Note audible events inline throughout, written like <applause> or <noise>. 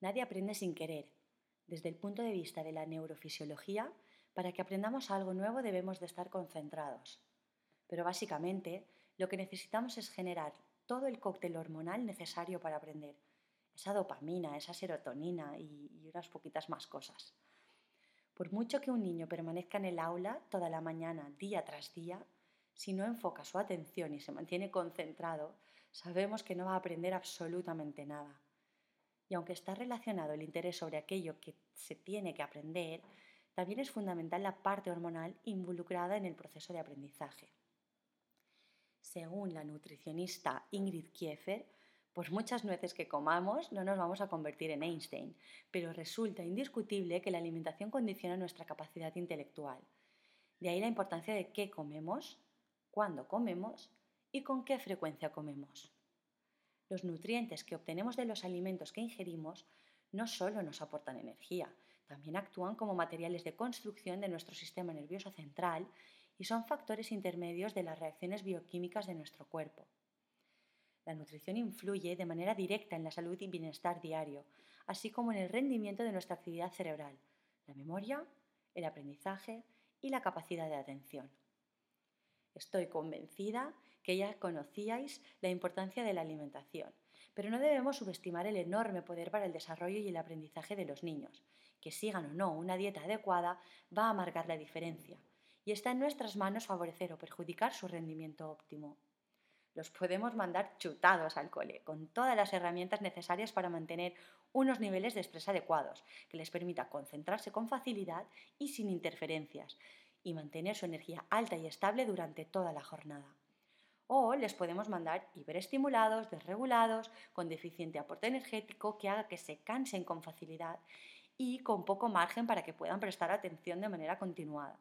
Nadie aprende sin querer. Desde el punto de vista de la neurofisiología, para que aprendamos algo nuevo debemos de estar concentrados. Pero básicamente lo que necesitamos es generar todo el cóctel hormonal necesario para aprender. Esa dopamina, esa serotonina y, y unas poquitas más cosas. Por mucho que un niño permanezca en el aula toda la mañana, día tras día, si no enfoca su atención y se mantiene concentrado, sabemos que no va a aprender absolutamente nada. Y aunque está relacionado el interés sobre aquello que se tiene que aprender, también es fundamental la parte hormonal involucrada en el proceso de aprendizaje. Según la nutricionista Ingrid Kiefer, por muchas nueces que comamos no nos vamos a convertir en Einstein, pero resulta indiscutible que la alimentación condiciona nuestra capacidad intelectual. De ahí la importancia de qué comemos, cuándo comemos y con qué frecuencia comemos. Los nutrientes que obtenemos de los alimentos que ingerimos no solo nos aportan energía, también actúan como materiales de construcción de nuestro sistema nervioso central y son factores intermedios de las reacciones bioquímicas de nuestro cuerpo. La nutrición influye de manera directa en la salud y bienestar diario, así como en el rendimiento de nuestra actividad cerebral, la memoria, el aprendizaje y la capacidad de atención. Estoy convencida que ya conocíais la importancia de la alimentación, pero no debemos subestimar el enorme poder para el desarrollo y el aprendizaje de los niños. Que sigan o no una dieta adecuada va a marcar la diferencia, y está en nuestras manos favorecer o perjudicar su rendimiento óptimo. Los podemos mandar chutados al cole, con todas las herramientas necesarias para mantener unos niveles de estrés adecuados, que les permita concentrarse con facilidad y sin interferencias, y mantener su energía alta y estable durante toda la jornada. O les podemos mandar hiperestimulados, desregulados, con deficiente aporte energético que haga que se cansen con facilidad y con poco margen para que puedan prestar atención de manera continuada.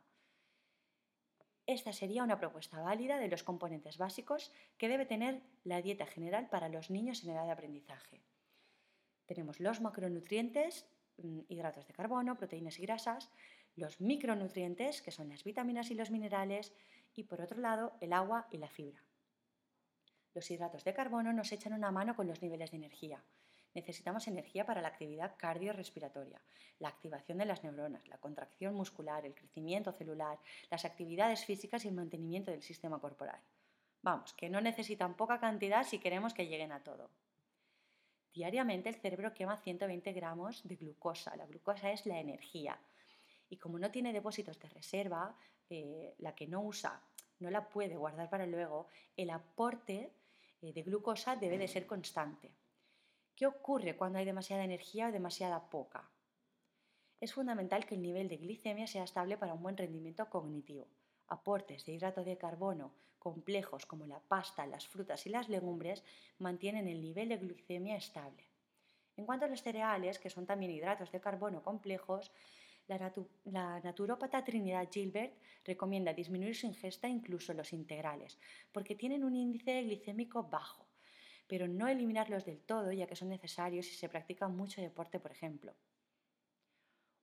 Esta sería una propuesta válida de los componentes básicos que debe tener la dieta general para los niños en edad de aprendizaje. Tenemos los macronutrientes, mm, hidratos de carbono, proteínas y grasas, los micronutrientes, que son las vitaminas y los minerales, y por otro lado, el agua y la fibra. Los hidratos de carbono nos echan una mano con los niveles de energía. Necesitamos energía para la actividad cardiorrespiratoria, la activación de las neuronas, la contracción muscular, el crecimiento celular, las actividades físicas y el mantenimiento del sistema corporal. Vamos, que no necesitan poca cantidad si queremos que lleguen a todo. Diariamente el cerebro quema 120 gramos de glucosa. La glucosa es la energía y como no tiene depósitos de reserva, eh, la que no usa no la puede guardar para luego, el aporte de glucosa debe de ser constante. ¿Qué ocurre cuando hay demasiada energía o demasiada poca? Es fundamental que el nivel de glicemia sea estable para un buen rendimiento cognitivo. Aportes de hidrato de carbono complejos como la pasta, las frutas y las legumbres mantienen el nivel de glicemia estable. En cuanto a los cereales, que son también hidratos de carbono complejos, la, naturópata Trinidad Gilbert recomienda disminuir su ingesta incluso los integrales, porque tienen un índice glicémico bajo, pero no eliminarlos del todo ya que son necesarios si se practica mucho deporte, por ejemplo.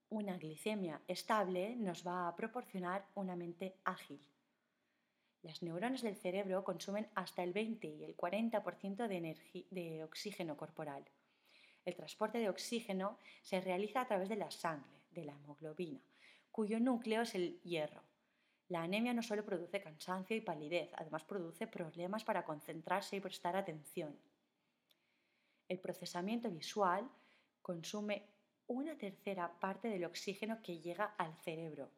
Una glicemia estable nos va a proporcionar una mente ágil. Las neuronas del cerebro consumen hasta el 20 y el 40% de, de oxígeno corporal. El transporte de oxígeno se realiza a través de la sangre, de la hemoglobina, cuyo núcleo es el hierro. La anemia no solo produce cansancio y palidez, además produce problemas para concentrarse y prestar atención. El procesamiento visual consume una tercera parte del oxígeno que llega al cerebro.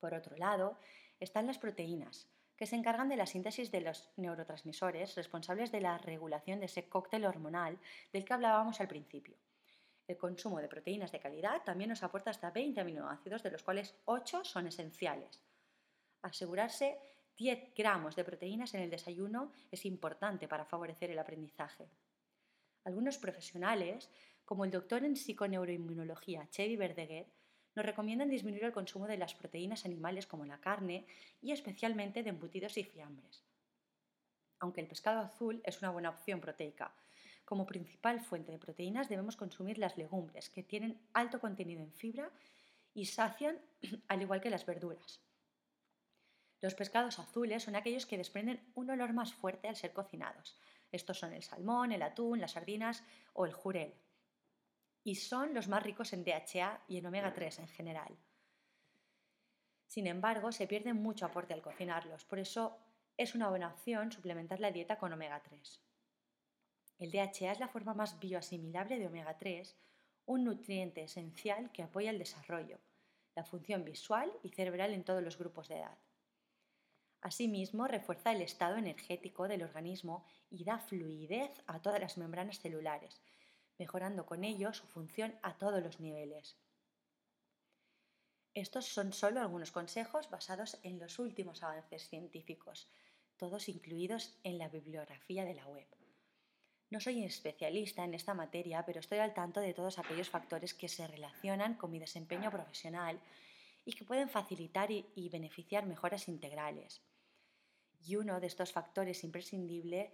Por otro lado, están las proteínas, que se encargan de la síntesis de los neurotransmisores responsables de la regulación de ese cóctel hormonal del que hablábamos al principio. El consumo de proteínas de calidad también nos aporta hasta 20 aminoácidos, de los cuales 8 son esenciales. Asegurarse 10 gramos de proteínas en el desayuno es importante para favorecer el aprendizaje. Algunos profesionales, como el doctor en psiconeuroinmunología Chevy Verdeguer, nos recomiendan disminuir el consumo de las proteínas animales como la carne y especialmente de embutidos y fiambres. Aunque el pescado azul es una buena opción proteica, como principal fuente de proteínas debemos consumir las legumbres, que tienen alto contenido en fibra y sacian <clears throat> al igual que las verduras. Los pescados azules son aquellos que desprenden un olor más fuerte al ser cocinados. Estos son el salmón, el atún, las sardinas o el jurel. y son los más ricos en DHA y en omega 3 en general. Sin embargo, se pierde mucho aporte al cocinarlos, por eso es una buena opción suplementar la dieta con omega 3. El DHA es la forma más bioasimilable de omega 3, un nutriente esencial que apoya el desarrollo, la función visual y cerebral en todos los grupos de edad. Asimismo, refuerza el estado energético del organismo y da fluidez a todas las membranas celulares, mejorando con ello su función a todos los niveles. Estos son solo algunos consejos basados en los últimos avances científicos, todos incluidos en la bibliografía de la web. No soy especialista en esta materia, pero estoy al tanto de todos aquellos factores que se relacionan con mi desempeño profesional y que pueden facilitar y, beneficiar mejoras integrales. Y uno de estos factores imprescindibles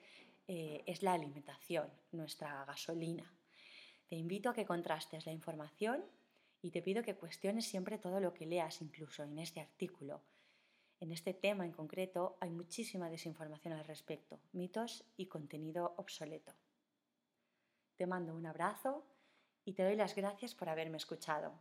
eh, es la alimentación, nuestra gasolina. Te invito a que contrastes la información y te pido que cuestiones siempre todo lo que leas, incluso en este artículo. En este tema en concreto hay muchísima desinformación al respecto, mitos y contenido obsoleto. Te mando un abrazo y te doy las gracias por haberme escuchado.